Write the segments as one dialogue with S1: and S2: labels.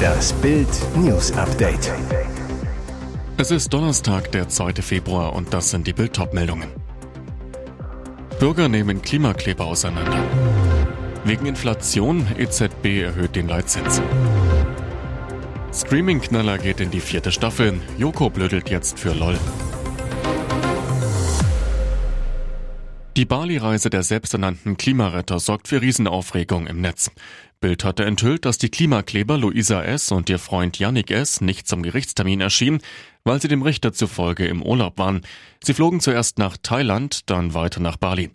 S1: Das Bild News Update.
S2: Es ist Donnerstag, der 2. Februar und das sind die Bild meldungen Bürger nehmen Klimakleber auseinander. Wegen Inflation EZB erhöht den Leitzins. Streaming-Knaller geht in die vierte Staffel. Joko blödelt jetzt für LOL. Die Bali-Reise der selbsternannten Klimaretter sorgt für Riesenaufregung im Netz. Bild hatte enthüllt, dass die Klimakleber Luisa S. und ihr Freund Yannick S. nicht zum Gerichtstermin erschienen, weil sie dem Richter zufolge im Urlaub waren. Sie flogen zuerst nach Thailand, dann weiter nach Bali.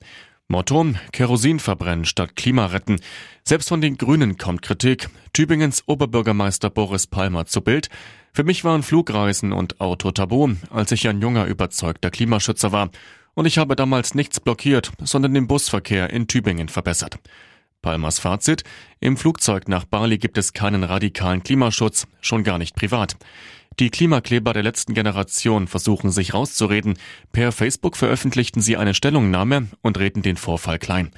S2: Motto, Kerosin verbrennen statt Klima retten. Selbst von den Grünen kommt Kritik. Tübingens Oberbürgermeister Boris Palmer zu Bild. Für mich waren Flugreisen und Auto tabu, als ich ein junger, überzeugter Klimaschützer war und ich habe damals nichts blockiert, sondern den Busverkehr in Tübingen verbessert. Palmers Fazit, im Flugzeug nach Bali gibt es keinen radikalen Klimaschutz, schon gar nicht privat. Die Klimakleber der letzten Generation versuchen sich rauszureden. Per Facebook veröffentlichten sie eine Stellungnahme und reden den Vorfall klein.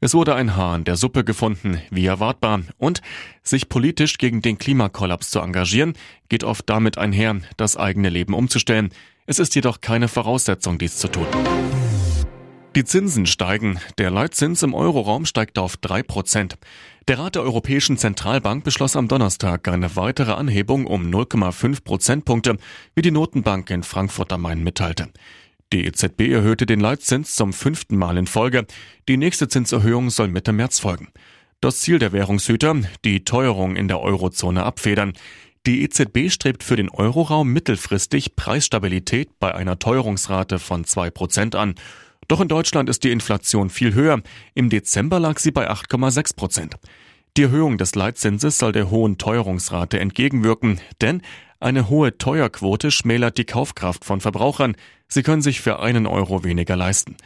S2: Es wurde ein Haar in der Suppe gefunden, wie erwartbar. Und sich politisch gegen den Klimakollaps zu engagieren, geht oft damit einher, das eigene Leben umzustellen. Es ist jedoch keine Voraussetzung, dies zu tun. Die Zinsen steigen. Der Leitzins im Euroraum steigt auf drei Prozent. Der Rat der Europäischen Zentralbank beschloss am Donnerstag eine weitere Anhebung um 0,5 Prozentpunkte, wie die Notenbank in Frankfurt am Main mitteilte. Die EZB erhöhte den Leitzins zum fünften Mal in Folge. Die nächste Zinserhöhung soll Mitte März folgen. Das Ziel der Währungshüter, die Teuerung in der Eurozone abfedern. Die EZB strebt für den Euroraum mittelfristig Preisstabilität bei einer Teuerungsrate von zwei Prozent an. Doch in Deutschland ist die Inflation viel höher. Im Dezember lag sie bei 8,6 Prozent. Die Erhöhung des Leitzinses soll der hohen Teuerungsrate entgegenwirken, denn eine hohe Teuerquote schmälert die Kaufkraft von Verbrauchern. Sie können sich für einen Euro weniger leisten.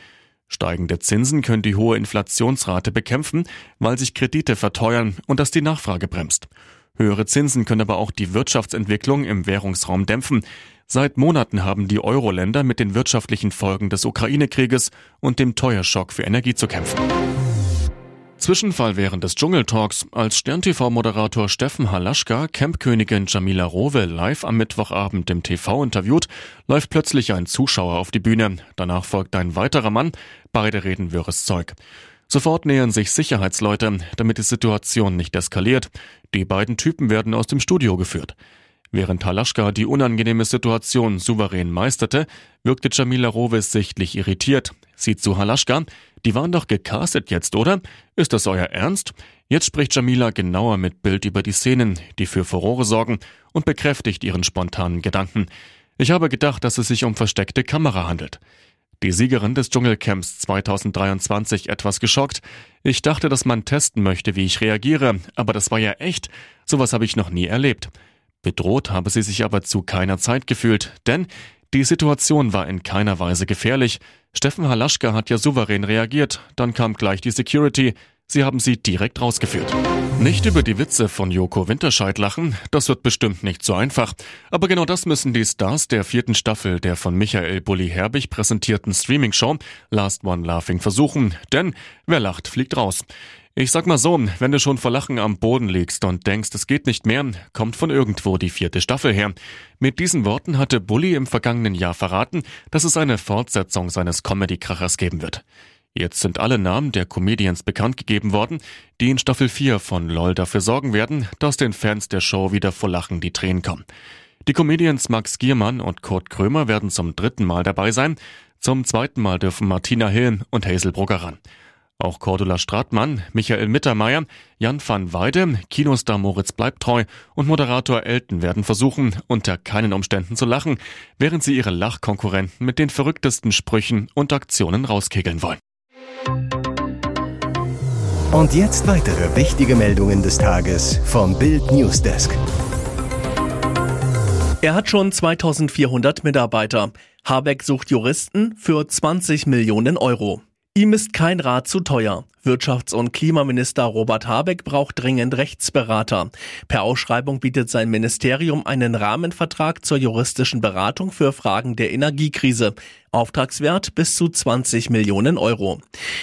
S2: Steigende Zinsen können die hohe Inflationsrate bekämpfen, weil sich Kredite verteuern und das die Nachfrage bremst. Höhere Zinsen können aber auch die Wirtschaftsentwicklung im Währungsraum dämpfen. Seit Monaten haben die Euro-Länder mit den wirtschaftlichen Folgen des Ukraine-Krieges und dem Teuerschock für Energie zu kämpfen. Zwischenfall während des Dschungeltalks, als Stern-TV-Moderator Steffen Halaschka Campkönigin Jamila Rowe live am Mittwochabend im TV interviewt, läuft plötzlich ein Zuschauer auf die Bühne. Danach folgt ein weiterer Mann. Beide reden wirres Zeug. Sofort nähern sich Sicherheitsleute, damit die Situation nicht eskaliert. Die beiden Typen werden aus dem Studio geführt. Während Halaschka die unangenehme Situation souverän meisterte, wirkte Jamila Roves sichtlich irritiert. Sie zu Halaschka, die waren doch gecastet jetzt, oder? Ist das euer Ernst? Jetzt spricht Jamila genauer mit Bild über die Szenen, die für Furore sorgen, und bekräftigt ihren spontanen Gedanken. Ich habe gedacht, dass es sich um versteckte Kamera handelt. Die Siegerin des Dschungelcamps 2023 etwas geschockt. Ich dachte, dass man testen möchte, wie ich reagiere, aber das war ja echt. Sowas habe ich noch nie erlebt. Bedroht habe sie sich aber zu keiner Zeit gefühlt, denn die Situation war in keiner Weise gefährlich. Steffen Halaschka hat ja souverän reagiert, dann kam gleich die Security, Sie haben sie direkt rausgeführt. Nicht über die Witze von Joko Winterscheid lachen, das wird bestimmt nicht so einfach. Aber genau das müssen die Stars der vierten Staffel der von Michael Bulli Herbig präsentierten Streaming-Show Last One Laughing versuchen, denn wer lacht, fliegt raus. Ich sag mal so, wenn du schon vor Lachen am Boden liegst und denkst, es geht nicht mehr, kommt von irgendwo die vierte Staffel her. Mit diesen Worten hatte Bully im vergangenen Jahr verraten, dass es eine Fortsetzung seines Comedy-Krachers geben wird. Jetzt sind alle Namen der Comedians bekannt gegeben worden, die in Staffel 4 von LOL dafür sorgen werden, dass den Fans der Show wieder vor Lachen die Tränen kommen. Die Comedians Max Giermann und Kurt Krömer werden zum dritten Mal dabei sein. Zum zweiten Mal dürfen Martina Hill und Hazel Brugger ran. Auch Cordula Stratmann, Michael Mittermeier, Jan van Weide, Kinostar Moritz Bleibtreu und Moderator Elton werden versuchen, unter keinen Umständen zu lachen, während sie ihre Lachkonkurrenten mit den verrücktesten Sprüchen und Aktionen rauskegeln wollen.
S1: Und jetzt weitere wichtige Meldungen des Tages vom Bild Newsdesk.
S3: Er hat schon 2400 Mitarbeiter. Habeck sucht Juristen für 20 Millionen Euro. Ihm ist kein Rat zu teuer. Wirtschafts- und Klimaminister Robert Habeck braucht dringend Rechtsberater. Per Ausschreibung bietet sein Ministerium einen Rahmenvertrag zur juristischen Beratung für Fragen der Energiekrise. Auftragswert bis zu 20 Millionen Euro.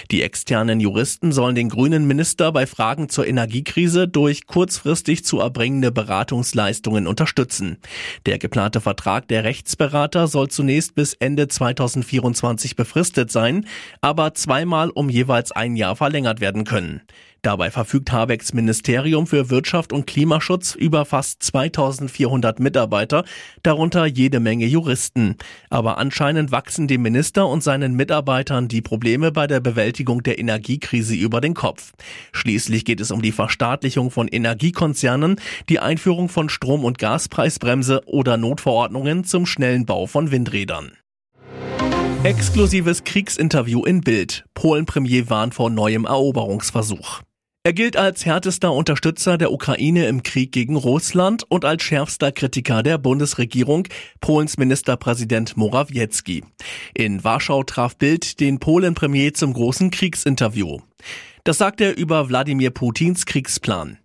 S3: Die externen Juristen sollen den grünen Minister bei Fragen zur Energiekrise durch kurzfristig zu erbringende Beratungsleistungen unterstützen. Der geplante Vertrag der Rechtsberater soll zunächst bis Ende 2024 befristet sein, aber zweimal um jeweils ein Jahr verlängert werden können. Dabei verfügt Habecks Ministerium für Wirtschaft und Klimaschutz über fast 2400 Mitarbeiter, darunter jede Menge Juristen. Aber anscheinend wachsen dem Minister und seinen Mitarbeitern die Probleme bei der Bewältigung der Energiekrise über den Kopf. Schließlich geht es um die Verstaatlichung von Energiekonzernen, die Einführung von Strom- und Gaspreisbremse oder Notverordnungen zum schnellen Bau von Windrädern. Exklusives Kriegsinterview in Bild. Polen-Premier warnt vor neuem Eroberungsversuch. Er gilt als härtester Unterstützer der Ukraine im Krieg gegen Russland und als schärfster Kritiker der Bundesregierung, Polens Ministerpräsident Morawiecki. In Warschau traf Bild den Polen-Premier zum großen Kriegsinterview. Das sagt er über Wladimir Putins Kriegsplan.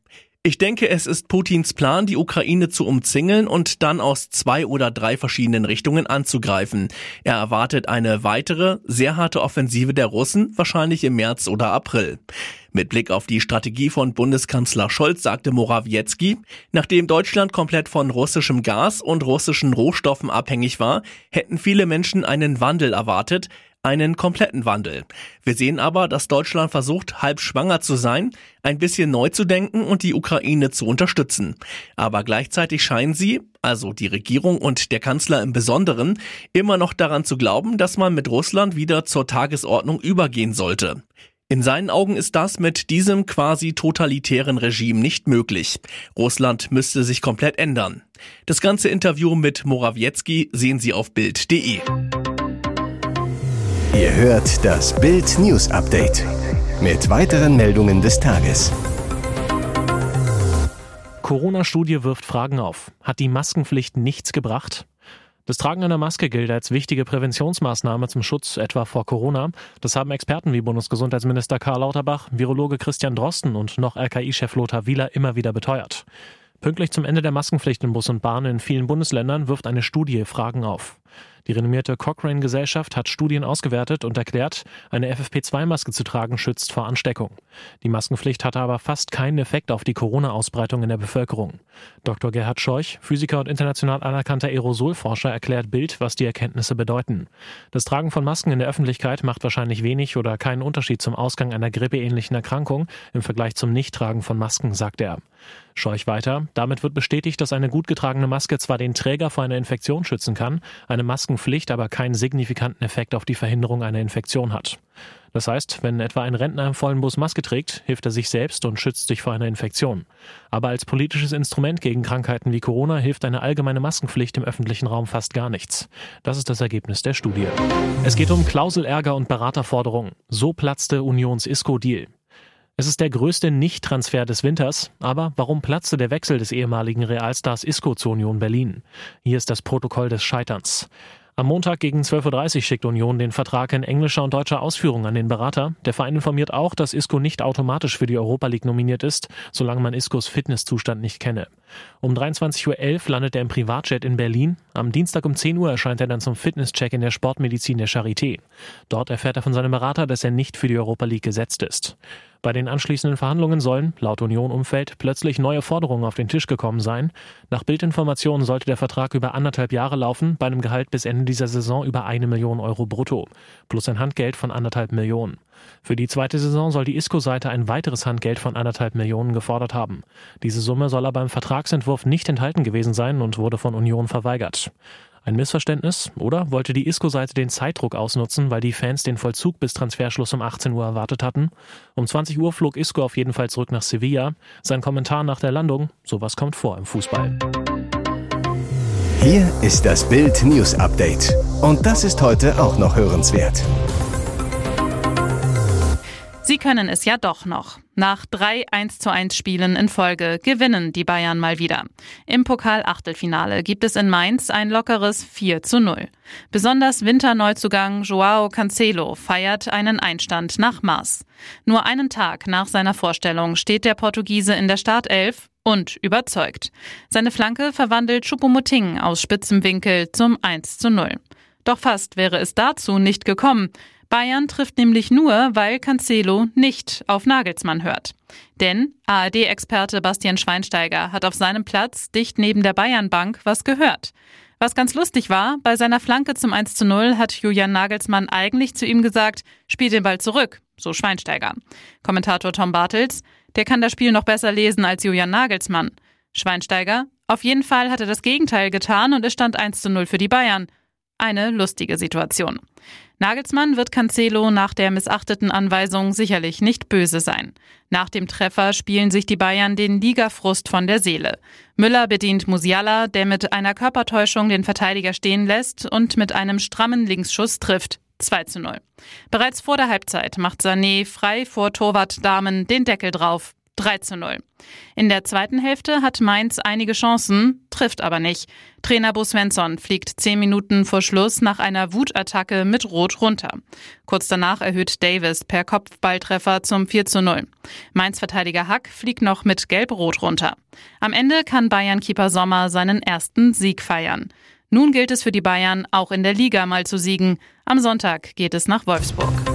S3: Ich denke, es ist Putins Plan, die Ukraine zu umzingeln und dann aus zwei oder drei verschiedenen Richtungen anzugreifen. Er erwartet eine weitere, sehr harte Offensive der Russen, wahrscheinlich im März oder April. Mit Blick auf die Strategie von Bundeskanzler Scholz sagte Morawiecki, nachdem Deutschland komplett von russischem Gas und russischen Rohstoffen abhängig war, hätten viele Menschen einen Wandel erwartet, einen kompletten Wandel. Wir sehen aber, dass Deutschland versucht, halb schwanger zu sein, ein bisschen neu zu denken und die Ukraine zu unterstützen. Aber gleichzeitig scheinen sie, also die Regierung und der Kanzler im Besonderen, immer noch daran zu glauben, dass man mit Russland wieder zur Tagesordnung übergehen sollte. In seinen Augen ist das mit diesem quasi totalitären Regime nicht möglich. Russland müsste sich komplett ändern. Das ganze Interview mit Morawiecki sehen Sie auf Bild.de.
S1: Ihr hört das Bild News Update mit weiteren Meldungen des Tages.
S4: Corona-Studie wirft Fragen auf. Hat die Maskenpflicht nichts gebracht? Das Tragen einer Maske gilt als wichtige Präventionsmaßnahme zum Schutz etwa vor Corona. Das haben Experten wie Bundesgesundheitsminister Karl Lauterbach, Virologe Christian Drosten und noch RKI-Chef Lothar Wieler immer wieder beteuert. Pünktlich zum Ende der Maskenpflicht in Bus und Bahn in vielen Bundesländern wirft eine Studie Fragen auf. Die renommierte Cochrane-Gesellschaft hat Studien ausgewertet und erklärt, eine FFP2-Maske zu tragen schützt vor Ansteckung. Die Maskenpflicht hatte aber fast keinen Effekt auf die Corona-Ausbreitung in der Bevölkerung. Dr. Gerhard Scheuch, Physiker und international anerkannter Aerosolforscher, erklärt Bild, was die Erkenntnisse bedeuten. Das Tragen von Masken in der Öffentlichkeit macht wahrscheinlich wenig oder keinen Unterschied zum Ausgang einer grippeähnlichen Erkrankung im Vergleich zum Nichttragen von Masken, sagt er. Scheuch weiter. Damit wird bestätigt, dass eine gut getragene Maske zwar den Träger vor einer Infektion schützen kann, eine Maskenpflicht aber keinen signifikanten Effekt auf die Verhinderung einer Infektion hat. Das heißt, wenn etwa ein Rentner im vollen Bus Maske trägt, hilft er sich selbst und schützt sich vor einer Infektion. Aber als politisches Instrument gegen Krankheiten wie Corona hilft eine allgemeine Maskenpflicht im öffentlichen Raum fast gar nichts. Das ist das Ergebnis der Studie. Es geht um Klauselärger und Beraterforderungen. So platzte Unions ISCO-Deal. Es ist der größte Nicht-Transfer des Winters, aber warum platzte der Wechsel des ehemaligen Realstars Isco zur Union Berlin? Hier ist das Protokoll des Scheiterns. Am Montag gegen 12.30 Uhr schickt Union den Vertrag in englischer und deutscher Ausführung an den Berater. Der Verein informiert auch, dass Isco nicht automatisch für die Europa League nominiert ist, solange man Iscos Fitnesszustand nicht kenne. Um 23.11 Uhr landet er im Privatjet in Berlin. Am Dienstag um 10 Uhr erscheint er dann zum Fitnesscheck in der Sportmedizin der Charité. Dort erfährt er von seinem Berater, dass er nicht für die Europa League gesetzt ist. Bei den anschließenden Verhandlungen sollen, laut Union-Umfeld, plötzlich neue Forderungen auf den Tisch gekommen sein. Nach Bildinformationen sollte der Vertrag über anderthalb Jahre laufen, bei einem Gehalt bis Ende dieser Saison über eine Million Euro brutto, plus ein Handgeld von anderthalb Millionen. Für die zweite Saison soll die ISCO-Seite ein weiteres Handgeld von anderthalb Millionen gefordert haben. Diese Summe soll aber im Vertragsentwurf nicht enthalten gewesen sein und wurde von Union verweigert. Ein Missverständnis? Oder wollte die ISCO-Seite den Zeitdruck ausnutzen, weil die Fans den Vollzug bis Transferschluss um 18 Uhr erwartet hatten? Um 20 Uhr flog Isco auf jeden Fall zurück nach Sevilla. Sein Kommentar nach der Landung, sowas kommt vor im Fußball.
S1: Hier ist das Bild News Update. Und das ist heute auch noch hörenswert.
S5: Sie können es ja doch noch. Nach drei 1 zu 1 Spielen in Folge gewinnen die Bayern mal wieder. Im Pokal-Achtelfinale gibt es in Mainz ein lockeres 4 zu 0. Besonders Winterneuzugang Joao Cancelo feiert einen Einstand nach Maß. Nur einen Tag nach seiner Vorstellung steht der Portugiese in der Startelf und überzeugt. Seine Flanke verwandelt Choupo-Moting aus spitzem Winkel zum 1 zu 0. Doch fast wäre es dazu nicht gekommen. Bayern trifft nämlich nur, weil Cancelo nicht auf Nagelsmann hört. Denn ARD-Experte Bastian Schweinsteiger hat auf seinem Platz dicht neben der Bayernbank was gehört. Was ganz lustig war, bei seiner Flanke zum 1 zu 0 hat Julian Nagelsmann eigentlich zu ihm gesagt, spiel den Ball zurück, so Schweinsteiger. Kommentator Tom Bartels, der kann das Spiel noch besser lesen als Julian Nagelsmann. Schweinsteiger, auf jeden Fall hat er das Gegenteil getan und es stand 1 zu 0 für die Bayern. Eine lustige Situation. Nagelsmann wird Cancelo nach der missachteten Anweisung sicherlich nicht böse sein. Nach dem Treffer spielen sich die Bayern den Ligafrust von der Seele. Müller bedient Musiala, der mit einer Körpertäuschung den Verteidiger stehen lässt und mit einem strammen Linksschuss trifft. 2 zu 0. Bereits vor der Halbzeit macht Sané frei vor Torwart Damen den Deckel drauf. 3 zu 0. In der zweiten Hälfte hat Mainz einige Chancen, trifft aber nicht. Trainer Bo Svensson fliegt zehn Minuten vor Schluss nach einer Wutattacke mit Rot runter. Kurz danach erhöht Davis per Kopfballtreffer zum 4 zu 0. Mainz-Verteidiger Hack fliegt noch mit Gelb-Rot runter. Am Ende kann Bayern-Keeper Sommer seinen ersten Sieg feiern. Nun gilt es für die Bayern, auch in der Liga mal zu siegen. Am Sonntag geht es nach Wolfsburg.